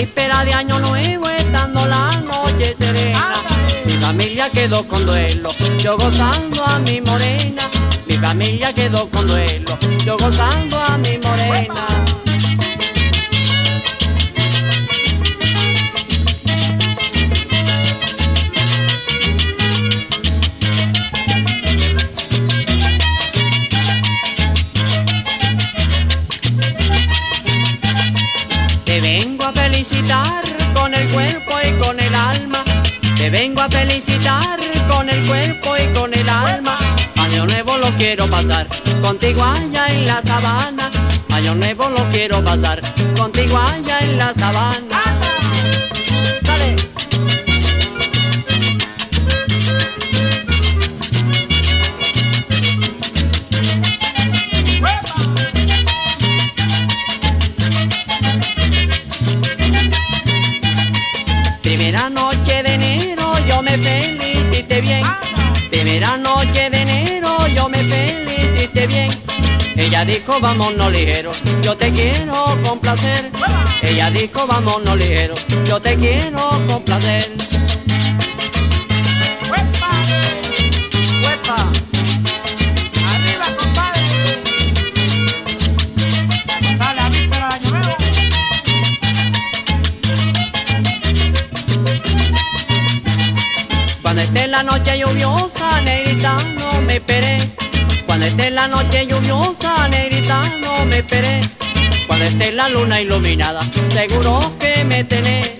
víspera de año nuevo estando la noche serena. Mi familia quedó con duelo, yo gozando a mi morena. Mi familia quedó con duelo, yo gozando a mi morena. Quiero pasar contigo allá en la sabana. Año nuevo lo quiero pasar contigo allá en la sabana. Ella dijo vámonos ligero, yo te quiero complacer. Ella dijo vámonos ligero, yo te quiero complacer. ¡Huepa! ¡Huepa! ¡Arriba, compadre! ¡Sale a de año nuevo! Cuando esté la noche lluviosa, negrita, no me esperé. Cuando esté la noche lluviosa, no me esperé. Cuando esté la luna iluminada, seguro que me tenés.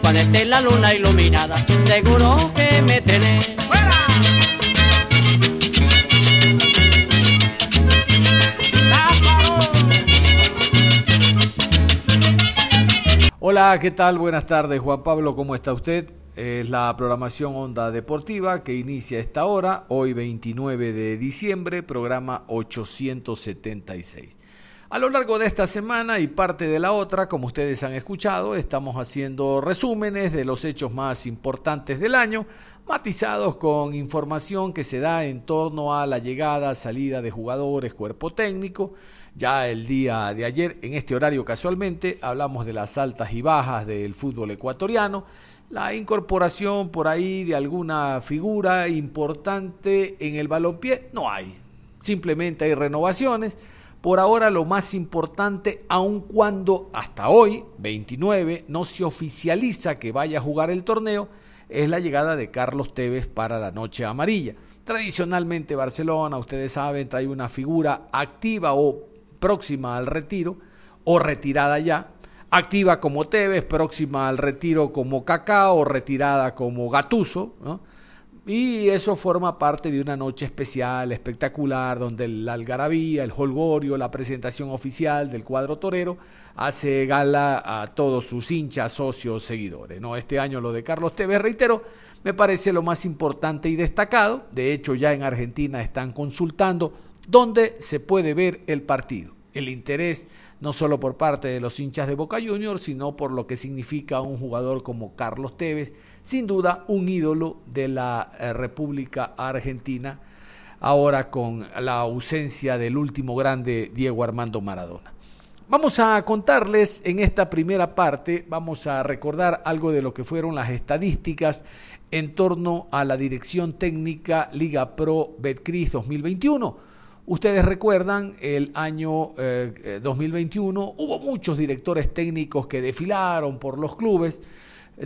Cuando esté la luna iluminada, seguro que me tenés. Hola, ¿qué tal? Buenas tardes, Juan Pablo, ¿cómo está usted? Es la programación Onda Deportiva que inicia esta hora, hoy 29 de diciembre, programa 876. A lo largo de esta semana y parte de la otra, como ustedes han escuchado, estamos haciendo resúmenes de los hechos más importantes del año, matizados con información que se da en torno a la llegada, salida de jugadores, cuerpo técnico. Ya el día de ayer, en este horario casualmente, hablamos de las altas y bajas del fútbol ecuatoriano, la incorporación por ahí de alguna figura importante en el balompié, no hay. Simplemente hay renovaciones. Por ahora lo más importante, aun cuando hasta hoy, 29, no se oficializa que vaya a jugar el torneo, es la llegada de Carlos Tevez para la Noche Amarilla. Tradicionalmente Barcelona, ustedes saben, trae una figura activa o próxima al retiro o retirada ya, activa como Tevez, próxima al retiro como Kaká o retirada como Gatuso, ¿no? Y eso forma parte de una noche especial, espectacular, donde la algarabía, el holgorio, la presentación oficial del cuadro torero hace gala a todos sus hinchas, socios, seguidores. ¿no? Este año lo de Carlos Tevez, reitero, me parece lo más importante y destacado. De hecho, ya en Argentina están consultando dónde se puede ver el partido. El interés no solo por parte de los hinchas de Boca Juniors, sino por lo que significa un jugador como Carlos Tevez, sin duda un ídolo de la eh, República Argentina, ahora con la ausencia del último grande Diego Armando Maradona. Vamos a contarles en esta primera parte, vamos a recordar algo de lo que fueron las estadísticas en torno a la dirección técnica Liga Pro Betcris 2021. Ustedes recuerdan el año eh, 2021, hubo muchos directores técnicos que desfilaron por los clubes,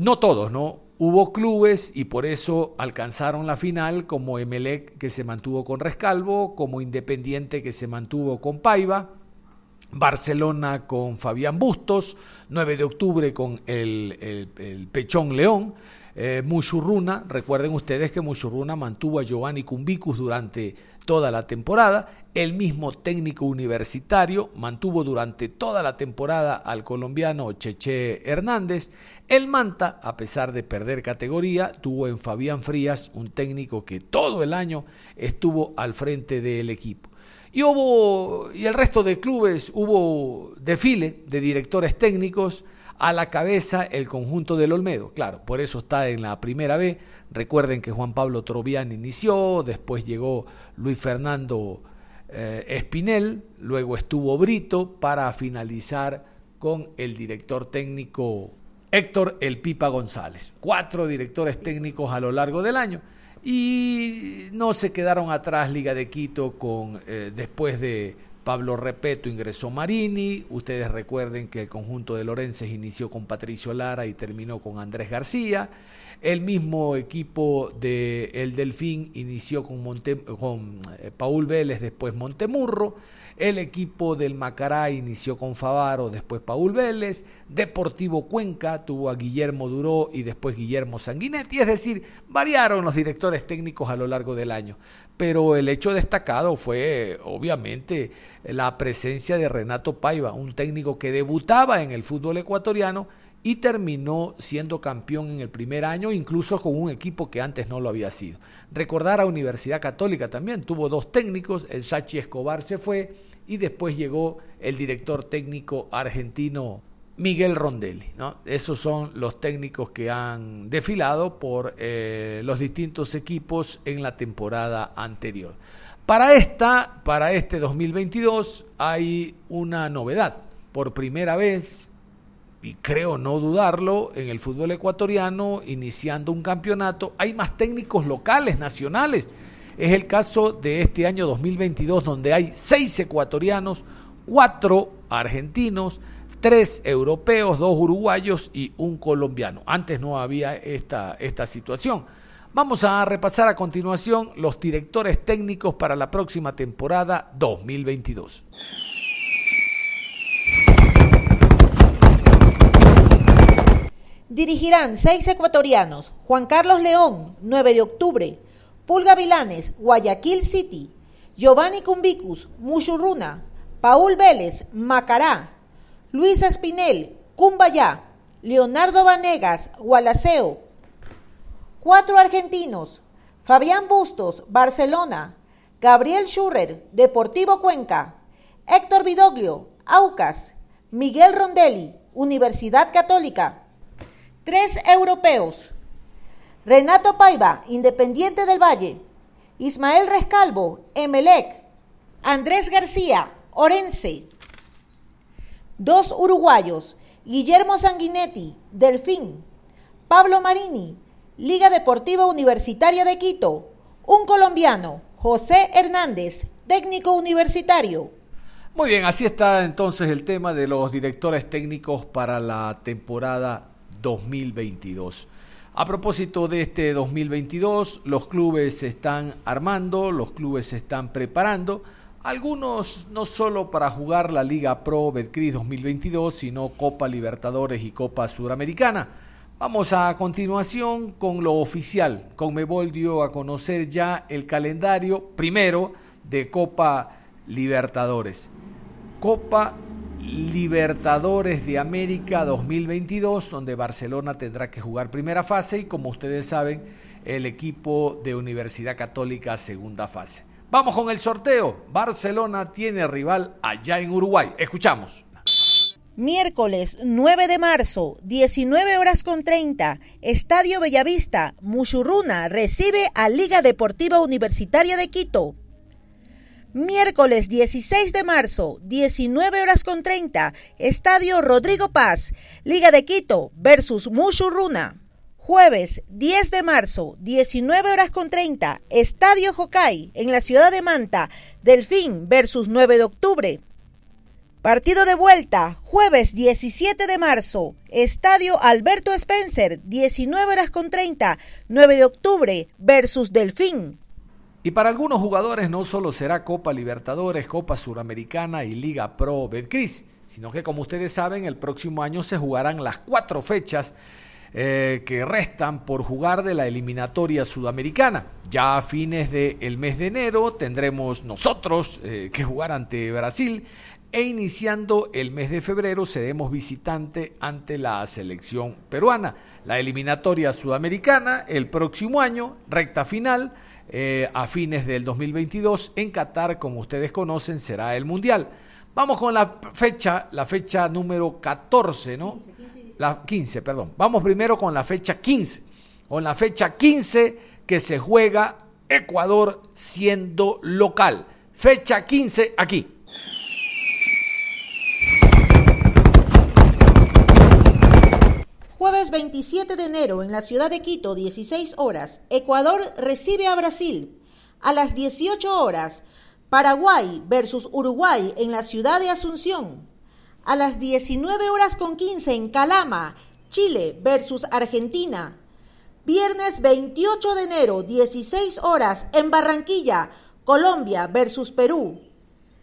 no todos, ¿no? Hubo clubes y por eso alcanzaron la final como Emelec que se mantuvo con Rescalvo, como Independiente que se mantuvo con Paiva, Barcelona con Fabián Bustos, 9 de octubre con el, Pechón León, eh, Muchurruna, recuerden ustedes que Muchurruna mantuvo a Giovanni Cumbicus durante toda la temporada, el mismo técnico universitario mantuvo durante toda la temporada al colombiano Cheche Hernández, el Manta, a pesar de perder categoría, tuvo en Fabián Frías un técnico que todo el año estuvo al frente del equipo. Y hubo, y el resto de clubes hubo desfile de directores técnicos, a la cabeza el conjunto del Olmedo. Claro, por eso está en la primera B. Recuerden que Juan Pablo Trovián inició, después llegó Luis Fernando eh, Espinel, luego estuvo Brito para finalizar con el director técnico Héctor El Pipa González. Cuatro directores técnicos a lo largo del año. Y no se quedaron atrás Liga de Quito con eh, después de Pablo Repeto ingresó Marini, ustedes recuerden que el conjunto de Lorences inició con Patricio Lara y terminó con Andrés García. El mismo equipo de El Delfín inició con, con eh, Paul Vélez, después Montemurro. El equipo del Macará inició con Favaro, después Paul Vélez. Deportivo Cuenca tuvo a Guillermo Duró y después Guillermo Sanguinetti. Es decir, variaron los directores técnicos a lo largo del año. Pero el hecho destacado fue, obviamente, la presencia de Renato Paiva, un técnico que debutaba en el fútbol ecuatoriano y terminó siendo campeón en el primer año, incluso con un equipo que antes no lo había sido. Recordar a Universidad Católica también, tuvo dos técnicos, el Sachi Escobar se fue y después llegó el director técnico argentino Miguel Rondelli. ¿no? Esos son los técnicos que han desfilado por eh, los distintos equipos en la temporada anterior. Para esta, para este 2022, hay una novedad. Por primera vez y creo no dudarlo, en el fútbol ecuatoriano, iniciando un campeonato, hay más técnicos locales, nacionales. Es el caso de este año 2022, donde hay seis ecuatorianos, cuatro argentinos, tres europeos, dos uruguayos y un colombiano. Antes no había esta, esta situación. Vamos a repasar a continuación los directores técnicos para la próxima temporada 2022. Dirigirán seis ecuatorianos, Juan Carlos León, 9 de octubre, Pulga Vilanes, Guayaquil City, Giovanni Cumbicus, Mushurruna, Paul Vélez, Macará, Luis Espinel, Cumbayá, Leonardo Vanegas, Gualaceo. Cuatro argentinos, Fabián Bustos, Barcelona, Gabriel Schurrer, Deportivo Cuenca, Héctor Vidoglio, Aucas, Miguel Rondelli, Universidad Católica. Tres europeos. Renato Paiva, Independiente del Valle. Ismael Rescalvo, Emelec. Andrés García, Orense. Dos uruguayos. Guillermo Sanguinetti, Delfín. Pablo Marini, Liga Deportiva Universitaria de Quito. Un colombiano, José Hernández, técnico universitario. Muy bien, así está entonces el tema de los directores técnicos para la temporada 2022. A propósito de este 2022, los clubes se están armando, los clubes se están preparando, algunos no solo para jugar la Liga Pro Betcris 2022, sino Copa Libertadores y Copa Sudamericana. Vamos a continuación con lo oficial. Conmebol dio a conocer ya el calendario primero de Copa Libertadores. Copa Libertadores de América 2022, donde Barcelona tendrá que jugar primera fase y como ustedes saben, el equipo de Universidad Católica segunda fase. Vamos con el sorteo. Barcelona tiene rival allá en Uruguay. Escuchamos. Miércoles 9 de marzo, 19 horas con 30, Estadio Bellavista, Muchurruna recibe a Liga Deportiva Universitaria de Quito. Miércoles 16 de marzo, 19 horas con 30, Estadio Rodrigo Paz, Liga de Quito versus Mushurruna. Jueves 10 de marzo, 19 horas con 30, Estadio Jocay, en la ciudad de Manta, Delfín versus 9 de octubre. Partido de vuelta, jueves 17 de marzo, Estadio Alberto Spencer, 19 horas con 30, 9 de octubre versus Delfín. Y para algunos jugadores no solo será Copa Libertadores, Copa Suramericana y Liga Pro Betcris, sino que como ustedes saben, el próximo año se jugarán las cuatro fechas eh, que restan por jugar de la eliminatoria sudamericana. Ya a fines del mes de enero tendremos nosotros eh, que jugar ante Brasil e iniciando el mes de febrero seremos visitante ante la selección peruana. La eliminatoria sudamericana el próximo año, recta final eh, a fines del 2022 en Qatar, como ustedes conocen, será el Mundial. Vamos con la fecha, la fecha número 14, ¿no? La 15, perdón. Vamos primero con la fecha 15. Con la fecha 15 que se juega Ecuador siendo local. Fecha 15 aquí. viernes 27 de enero en la ciudad de Quito, 16 horas, Ecuador recibe a Brasil. A las 18 horas, Paraguay versus Uruguay en la ciudad de Asunción. A las 19 horas con 15 en Calama, Chile versus Argentina. Viernes 28 de enero, 16 horas en Barranquilla, Colombia versus Perú.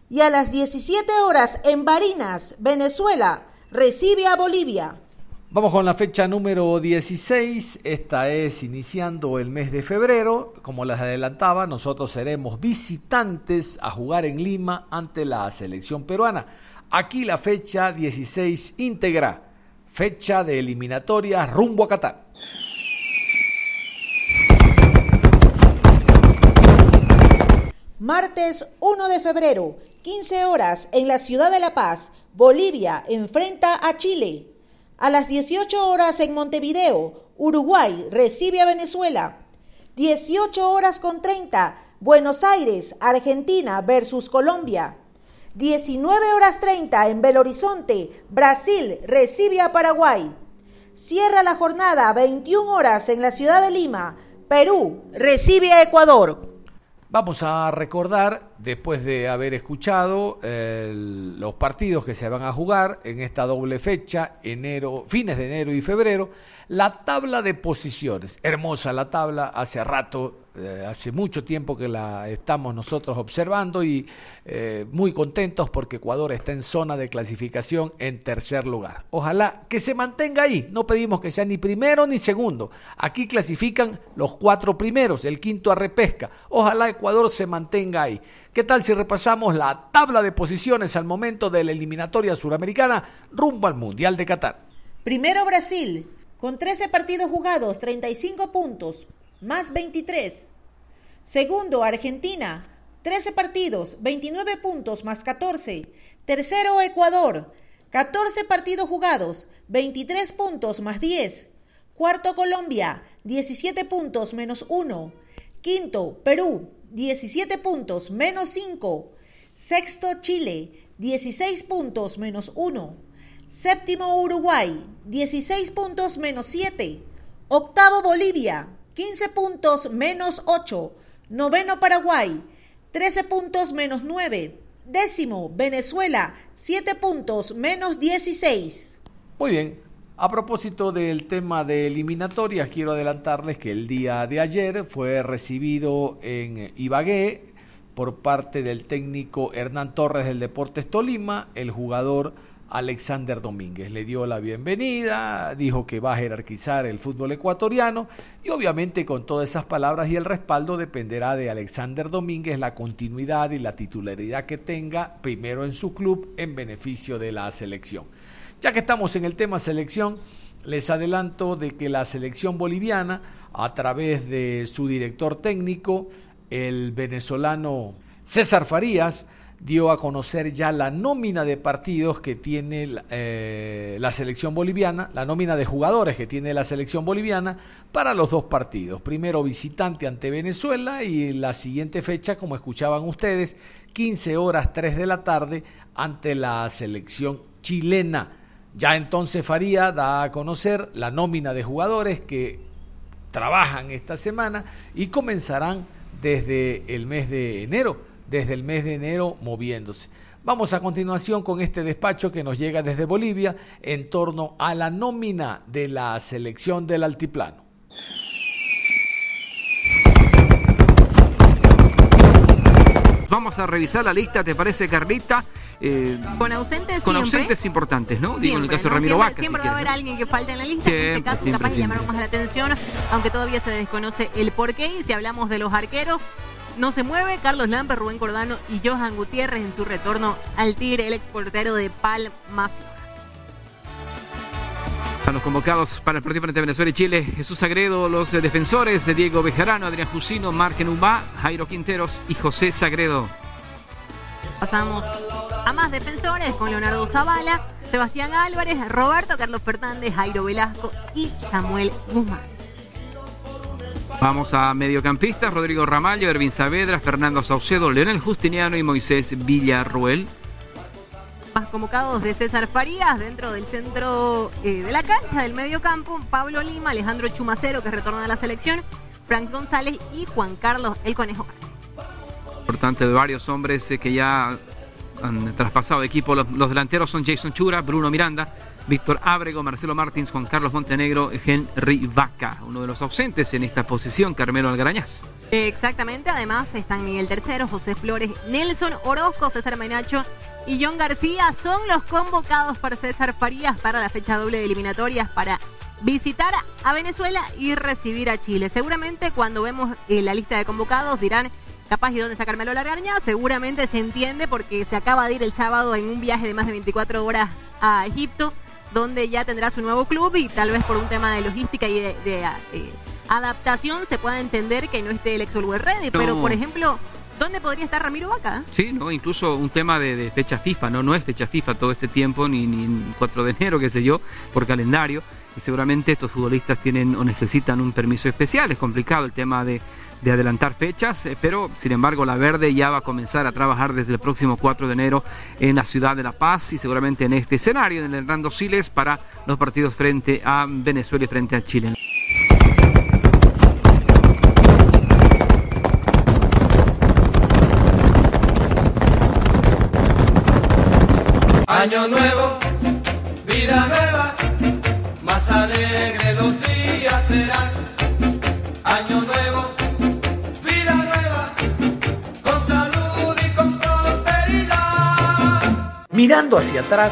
Y a las 17 horas en Barinas, Venezuela, recibe a Bolivia. Vamos con la fecha número 16. Esta es iniciando el mes de febrero. Como les adelantaba, nosotros seremos visitantes a jugar en Lima ante la selección peruana. Aquí la fecha 16 íntegra. Fecha de eliminatoria rumbo a Qatar. Martes 1 de febrero, 15 horas, en la ciudad de La Paz, Bolivia enfrenta a Chile. A las 18 horas en Montevideo, Uruguay recibe a Venezuela. 18 horas con 30, Buenos Aires, Argentina versus Colombia. 19 horas 30 en Belo Horizonte, Brasil recibe a Paraguay. Cierra la jornada 21 horas en la ciudad de Lima, Perú recibe a Ecuador. Vamos a recordar, después de haber escuchado los partidos que se van a jugar en esta doble fecha, enero, fines de enero y febrero, la tabla de posiciones. Hermosa la tabla, hace rato eh, hace mucho tiempo que la estamos nosotros observando y eh, muy contentos porque Ecuador está en zona de clasificación en tercer lugar. Ojalá que se mantenga ahí, no pedimos que sea ni primero ni segundo. Aquí clasifican los cuatro primeros, el quinto a repesca. Ojalá Ecuador se mantenga ahí. ¿Qué tal si repasamos la tabla de posiciones al momento de la eliminatoria suramericana rumbo al Mundial de Qatar? Primero Brasil, con 13 partidos jugados, 35 puntos más 23. Segundo, Argentina, 13 partidos, 29 puntos más 14. Tercero, Ecuador, 14 partidos jugados, 23 puntos más 10. Cuarto, Colombia, 17 puntos menos 1. Quinto, Perú, 17 puntos menos 5. Sexto, Chile, 16 puntos menos 1. Séptimo, Uruguay, 16 puntos menos 7. Octavo, Bolivia, 15 puntos menos 8. Noveno Paraguay, 13 puntos menos 9. Décimo Venezuela, 7 puntos menos 16. Muy bien. A propósito del tema de eliminatorias, quiero adelantarles que el día de ayer fue recibido en Ibagué por parte del técnico Hernán Torres del Deportes Tolima, el jugador Alexander Domínguez. Le dio la bienvenida, dijo que va a jerarquizar el fútbol ecuatoriano y obviamente con todas esas palabras y el respaldo dependerá de Alexander Domínguez la continuidad y la titularidad que tenga primero en su club en beneficio de la selección. Ya que estamos en el tema selección, les adelanto de que la selección boliviana, a través de su director técnico, el venezolano César Farías, dio a conocer ya la nómina de partidos que tiene eh, la selección boliviana, la nómina de jugadores que tiene la selección boliviana para los dos partidos. Primero visitante ante Venezuela y la siguiente fecha, como escuchaban ustedes, 15 horas 3 de la tarde ante la selección chilena. Ya entonces Faría da a conocer la nómina de jugadores que trabajan esta semana y comenzarán desde el mes de enero desde el mes de enero moviéndose. Vamos a continuación con este despacho que nos llega desde Bolivia en torno a la nómina de la selección del altiplano. Vamos a revisar la lista, ¿te parece, Carlita? Eh, con ausentes Con ausentes importantes, ¿no? Digo, en el caso de Ramiro siempre, Vaca. Siempre si va a haber alguien que falte en la lista, en Siempre, este caso siempre, capaz de llamar siempre. más la atención, aunque todavía se desconoce el porqué. Y si hablamos de los arqueros, no se mueve Carlos Lampe, Rubén Cordano y Johan Gutiérrez en su retorno al Tigre, el exportero de Palma. Están los convocados para el partido frente a Venezuela y Chile. Jesús Sagredo, los defensores de Diego Bejarano, Adrián Jusino, Marque Numá, Jairo Quinteros y José Sagredo. Pasamos a más defensores con Leonardo Zavala, Sebastián Álvarez, Roberto Carlos Fernández, Jairo Velasco y Samuel Guzmán. Vamos a mediocampistas, Rodrigo Ramallo, Ervin Saavedra, Fernando Saucedo, Leonel Justiniano y Moisés Villarruel. Más convocados de César Farías dentro del centro eh, de la cancha, del medio campo, Pablo Lima, Alejandro Chumacero, que retorna a la selección, Frank González y Juan Carlos El Conejo. Importante de varios hombres eh, que ya han traspasado de equipo. Los, los, delanteros son Jason Chura, Bruno Miranda, Víctor Ábrego, Marcelo Martins, Juan Carlos Montenegro, Henry Vaca. Uno de los ausentes en esta posición, Carmelo Algarañaz. Exactamente, además están Miguel Tercero, José Flores, Nelson Orozco, César Menacho y John García. Son los convocados por César Farías para la fecha doble de eliminatorias para visitar a Venezuela y recibir a Chile. Seguramente cuando vemos eh, la lista de convocados dirán capaz y dónde está Carmelo Largaña, seguramente se entiende porque se acaba de ir el sábado en un viaje de más de 24 horas a Egipto, donde ya tendrá su nuevo club y tal vez por un tema de logística y de, de, eh, adaptación se pueda entender que no esté el ex Ready, no. pero por ejemplo, ¿dónde podría estar Ramiro Vaca? Sí, no, incluso un tema de, de, fecha FIFA, no, no es fecha FIFA todo este tiempo, ni, ni 4 de enero, qué sé yo, por calendario, y seguramente estos futbolistas tienen o necesitan un permiso especial, es complicado el tema de de adelantar fechas, eh, pero sin embargo la Verde ya va a comenzar a trabajar desde el próximo 4 de enero en la ciudad de La Paz y seguramente en este escenario, en el Hernando Siles, para los partidos frente a Venezuela y frente a Chile. Año nuevo, vida nueva, más alegre Mirando hacia atrás,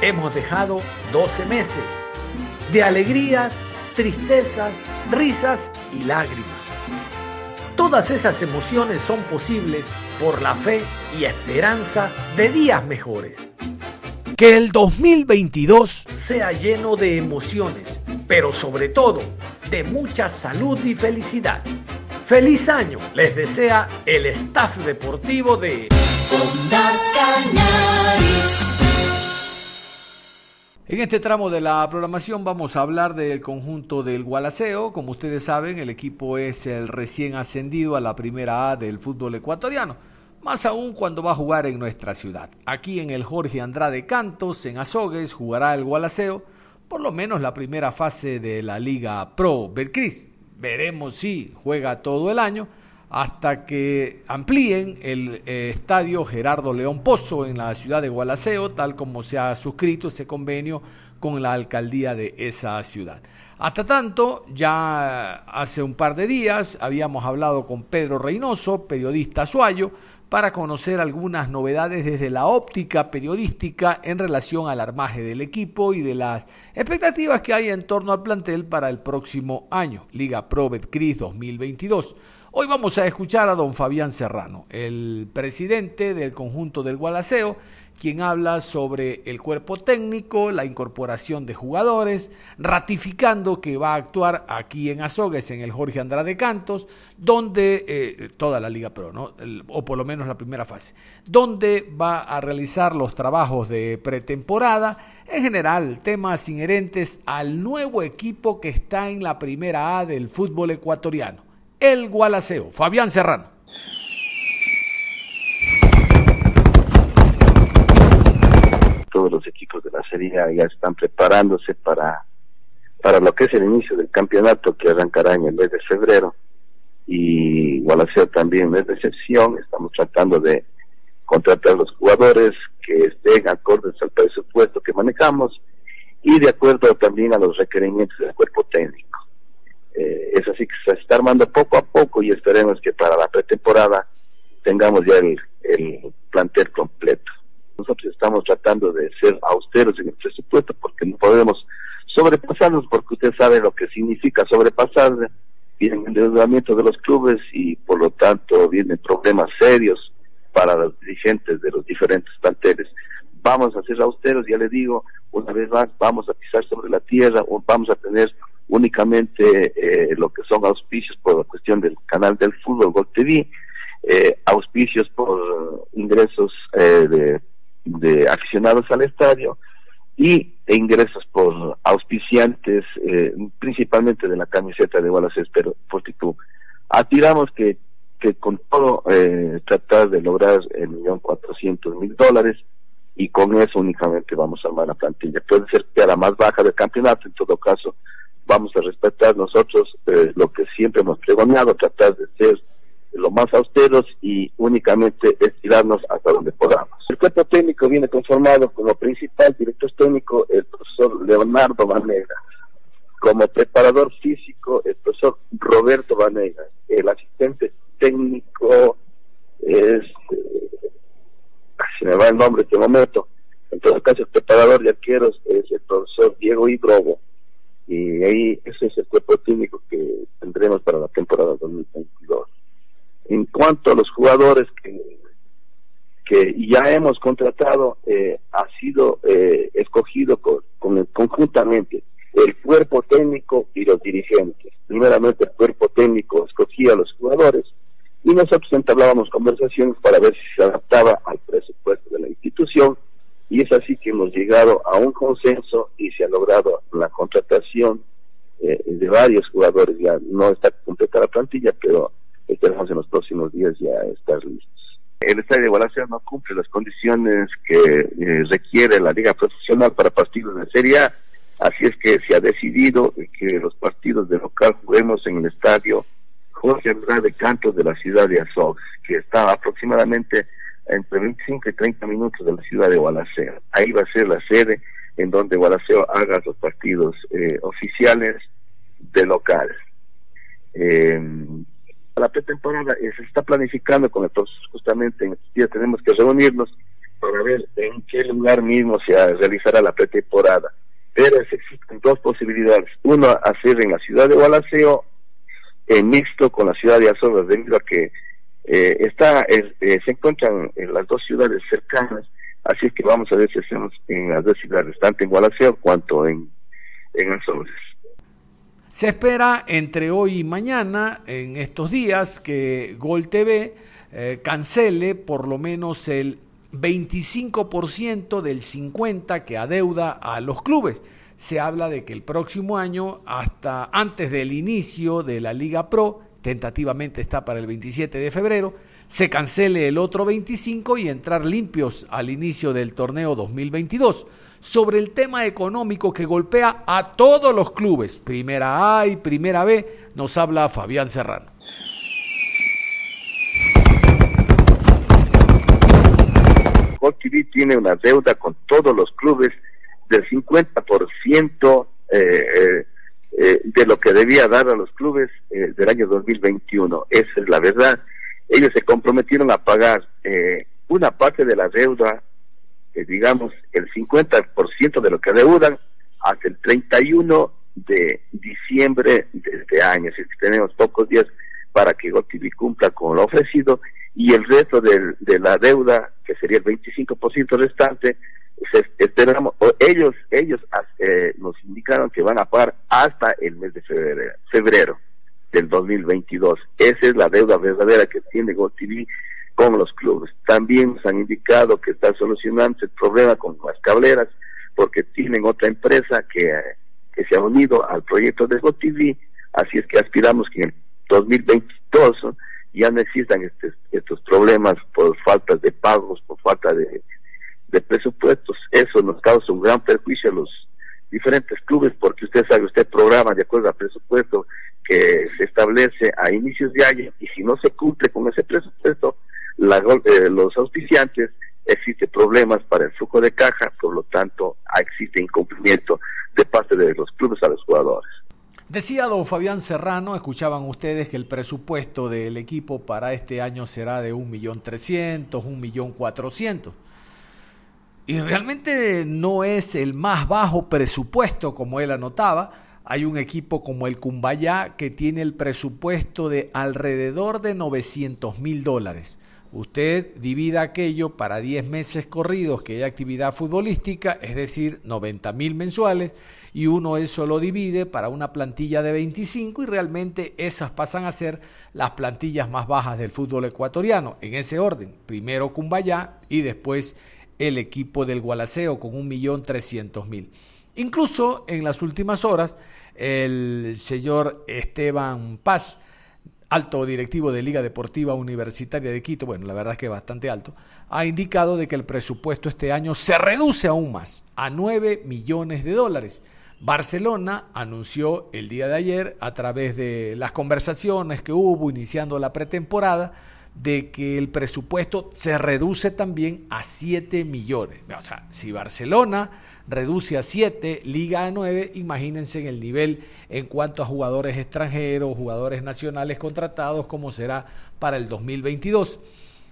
hemos dejado 12 meses de alegrías, tristezas, risas y lágrimas. Todas esas emociones son posibles por la fe y esperanza de días mejores. Que el 2022 sea lleno de emociones, pero sobre todo de mucha salud y felicidad. Feliz año les desea el staff deportivo de Ondas. En este tramo de la programación vamos a hablar del conjunto del Gualaceo. Como ustedes saben, el equipo es el recién ascendido a la primera A del fútbol ecuatoriano más aún cuando va a jugar en nuestra ciudad. Aquí en el Jorge Andrade Cantos, en Azogues, jugará el Gualaceo, por lo menos la primera fase de la Liga Pro Belcris. Veremos si juega todo el año hasta que amplíen el eh, estadio Gerardo León Pozo en la ciudad de Gualaceo, tal como se ha suscrito ese convenio con la alcaldía de esa ciudad. Hasta tanto, ya hace un par de días habíamos hablado con Pedro Reynoso, periodista suayo, para conocer algunas novedades desde la óptica periodística en relación al armaje del equipo y de las expectativas que hay en torno al plantel para el próximo año, Liga Pro Betcris 2022. Hoy vamos a escuchar a don Fabián Serrano, el presidente del conjunto del Gualaceo, quien habla sobre el cuerpo técnico, la incorporación de jugadores, ratificando que va a actuar aquí en Azogues, en el Jorge Andrade Cantos, donde, eh, toda la Liga Pro, ¿no? O por lo menos la primera fase, donde va a realizar los trabajos de pretemporada, en general temas inherentes al nuevo equipo que está en la primera A del fútbol ecuatoriano, el Gualaceo. Fabián Serrano. Todos los equipos de la Serie A ya están preparándose para, para lo que es el inicio del campeonato que arrancará en el mes de febrero. Y Gualaceo también no es de excepción, estamos tratando de contratar a los jugadores que estén acordes al presupuesto que manejamos y de acuerdo también a los requerimientos del cuerpo técnico. Eh, es así que se está armando poco a poco y esperemos que para la pretemporada tengamos ya el, el plantel completo estamos tratando de ser austeros en el presupuesto porque no podemos sobrepasarnos porque usted sabe lo que significa sobrepasar viene endeudamiento de los clubes y por lo tanto vienen problemas serios para los dirigentes de los diferentes planteles. Vamos a ser austeros, ya le digo, una vez más, vamos a pisar sobre la tierra, vamos a tener únicamente eh, lo que son auspicios por la cuestión del canal del fútbol Gol TV, eh, auspicios por ingresos eh, de de aficionados al estadio y e ingresos por auspiciantes, eh, principalmente de la camiseta de Wallace Espero Club. Atiramos que, que con todo eh, tratar de lograr el millón cuatrocientos mil dólares y con eso únicamente vamos a armar la plantilla. Puede ser que a la más baja del campeonato, en todo caso, vamos a respetar nosotros eh, lo que siempre hemos pregonado, tratar de ser lo más austeros y únicamente estirarnos hasta donde podamos. El cuerpo técnico viene conformado como principal director técnico el profesor Leonardo Vanegas, como preparador físico el profesor Roberto Vanegas, el asistente técnico es, eh, se me va el nombre este momento, en todo caso el preparador de arqueros es el profesor Diego Hidrobo, y ahí ese es el cuerpo técnico que tendremos para la temporada 2022. En cuanto a los jugadores que, ya hemos contratado, eh, ha sido eh, escogido con, conjuntamente el cuerpo técnico y los dirigentes. Primeramente el cuerpo técnico escogía a los jugadores y nosotros entablábamos conversaciones para ver si se adaptaba al presupuesto de la institución y es así que hemos llegado a un consenso y se ha logrado la contratación eh, de varios jugadores. Ya no está completa la plantilla, pero esperamos en los próximos días ya estar listos. El estadio de Guadalajara no cumple las condiciones que eh, requiere la liga profesional para partidos de Serie A, así es que se ha decidido que los partidos de local juguemos en el estadio Jorge Andrade Cantos de la ciudad de Azox, que está aproximadamente entre 25 y 30 minutos de la ciudad de Gualaceo. Ahí va a ser la sede en donde Gualaceo haga los partidos eh, oficiales de local. Eh, la pretemporada eh, se está planificando con proceso, justamente en estos días tenemos que reunirnos para ver en qué lugar mismo se realizará la pretemporada. Pero existen dos posibilidades. Uno, hacer en la ciudad de Gualaceo, en mixto con la ciudad de Azores, debido a que eh, está, eh, se encuentran en las dos ciudades cercanas, así que vamos a ver si hacemos en las dos ciudades, tanto en Gualaceo cuanto en, en. Se espera entre hoy y mañana, en estos días, que Gol TV eh, cancele por lo menos el 25% del 50% que adeuda a los clubes. Se habla de que el próximo año, hasta antes del inicio de la Liga Pro, tentativamente está para el 27 de febrero, se cancele el otro 25 y entrar limpios al inicio del torneo 2022. Sobre el tema económico que golpea a todos los clubes, Primera A y Primera B, nos habla Fabián Serrano. Gol TV tiene una deuda con todos los clubes del 50% eh, eh, eh, de lo que debía dar a los clubes eh, del año 2021. Esa es la verdad. Ellos se comprometieron a pagar eh, una parte de la deuda, digamos el 50% de lo que deudan, hasta el 31 de diciembre de este año. Así que tenemos pocos días para que GoTV cumpla con lo ofrecido y el resto de, la deuda, que sería el 25% restante, ellos, ellos eh, nos indicaron que van a pagar hasta el mes de febrero, febrero del 2022. Esa es la deuda verdadera que tiene GoTV con los clubes. También nos han indicado que está solucionando el problema con las cableras porque tienen otra empresa que, que se ha unido al proyecto de GoTV, así es que aspiramos que en el 2022 ya no existan este, estos problemas por falta de pagos, por falta de de presupuestos. Eso nos causa un gran perjuicio a los diferentes clubes porque usted sabe, usted programa de acuerdo al presupuesto que se establece a inicios de año y si no se cumple con ese presupuesto, eh, los auspiciantes existe problemas para el flujo de caja, por lo tanto existe incumplimiento de parte de los clubes a los jugadores. Decía don Fabián Serrano, escuchaban ustedes que el presupuesto del equipo para este año será de un millón trescientos, un millón cuatrocientos. Y realmente no es el más bajo presupuesto, como él anotaba. Hay un equipo como el Cumbayá que tiene el presupuesto de alrededor de 900 mil dólares. Usted divida aquello para 10 meses corridos que hay actividad futbolística, es decir, 90 mil mensuales, y uno eso lo divide para una plantilla de 25 y realmente esas pasan a ser las plantillas más bajas del fútbol ecuatoriano, en ese orden. Primero Cumbayá y después el equipo del Gualaceo con un millón trescientos mil. Incluso en las últimas horas, el señor Esteban Paz alto directivo de Liga Deportiva Universitaria de Quito, bueno, la verdad es que bastante alto, ha indicado de que el presupuesto este año se reduce aún más, a 9 millones de dólares. Barcelona anunció el día de ayer, a través de las conversaciones que hubo iniciando la pretemporada, de que el presupuesto se reduce también a 7 millones. O sea, si Barcelona reduce a 7, Liga a 9, imagínense en el nivel en cuanto a jugadores extranjeros, jugadores nacionales contratados, como será para el 2022.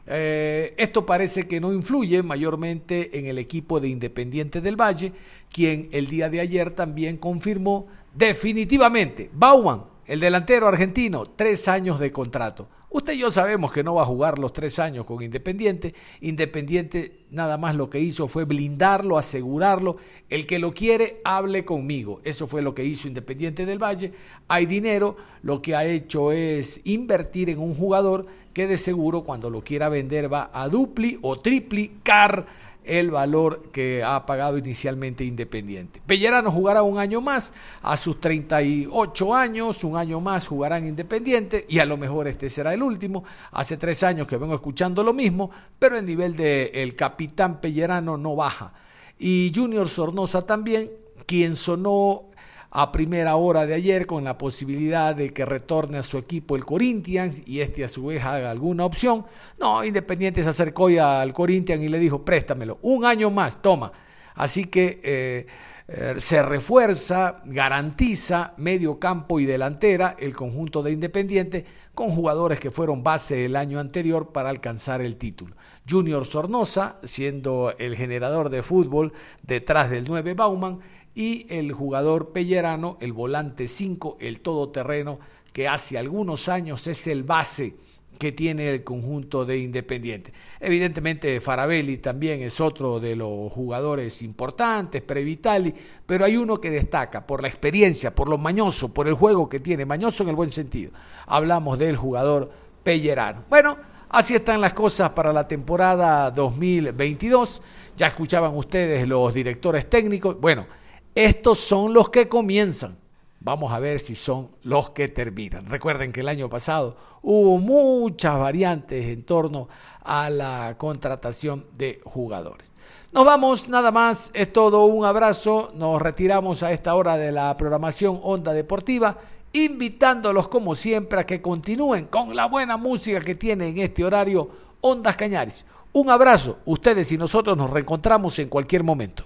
Eh, esto parece que no influye mayormente en el equipo de Independiente del Valle, quien el día de ayer también confirmó definitivamente, Bauman, el delantero argentino, tres años de contrato. Usted y yo sabemos que no va a jugar los tres años con Independiente. Independiente nada más lo que hizo fue blindarlo, asegurarlo. El que lo quiere, hable conmigo. Eso fue lo que hizo Independiente del Valle. Hay dinero, lo que ha hecho es invertir en un jugador que de seguro cuando lo quiera vender va a dupli o triplicar el valor que ha pagado inicialmente Independiente. Pellerano jugará un año más, a sus 38 años, un año más jugará en Independiente y a lo mejor este será el último. Hace tres años que vengo escuchando lo mismo, pero el nivel del el capitán Pellerano no baja. Y Junior Sornosa también, quien sonó a primera hora de ayer con la posibilidad de que retorne a su equipo el Corinthians y este a su vez haga alguna opción. No, Independiente se acercó ya al Corinthians y le dijo, préstamelo, un año más, toma. Así que eh, eh, se refuerza, garantiza medio campo y delantera el conjunto de Independiente con jugadores que fueron base el año anterior para alcanzar el título. Junior Sornosa, siendo el generador de fútbol detrás del 9 Bauman, y el jugador Pellerano, el volante 5, el todoterreno, que hace algunos años es el base que tiene el conjunto de Independiente. Evidentemente Farabelli también es otro de los jugadores importantes, Previtali, pero hay uno que destaca por la experiencia, por lo mañoso, por el juego que tiene, mañoso en el buen sentido. Hablamos del jugador Pellerano. Bueno, así están las cosas para la temporada 2022. Ya escuchaban ustedes los directores técnicos. Bueno, estos son los que comienzan. Vamos a ver si son los que terminan. Recuerden que el año pasado hubo muchas variantes en torno a la contratación de jugadores. Nos vamos, nada más, es todo, un abrazo, nos retiramos a esta hora de la programación Onda Deportiva, invitándolos como siempre a que continúen con la buena música que tiene en este horario Ondas Cañares. Un abrazo, ustedes y nosotros nos reencontramos en cualquier momento.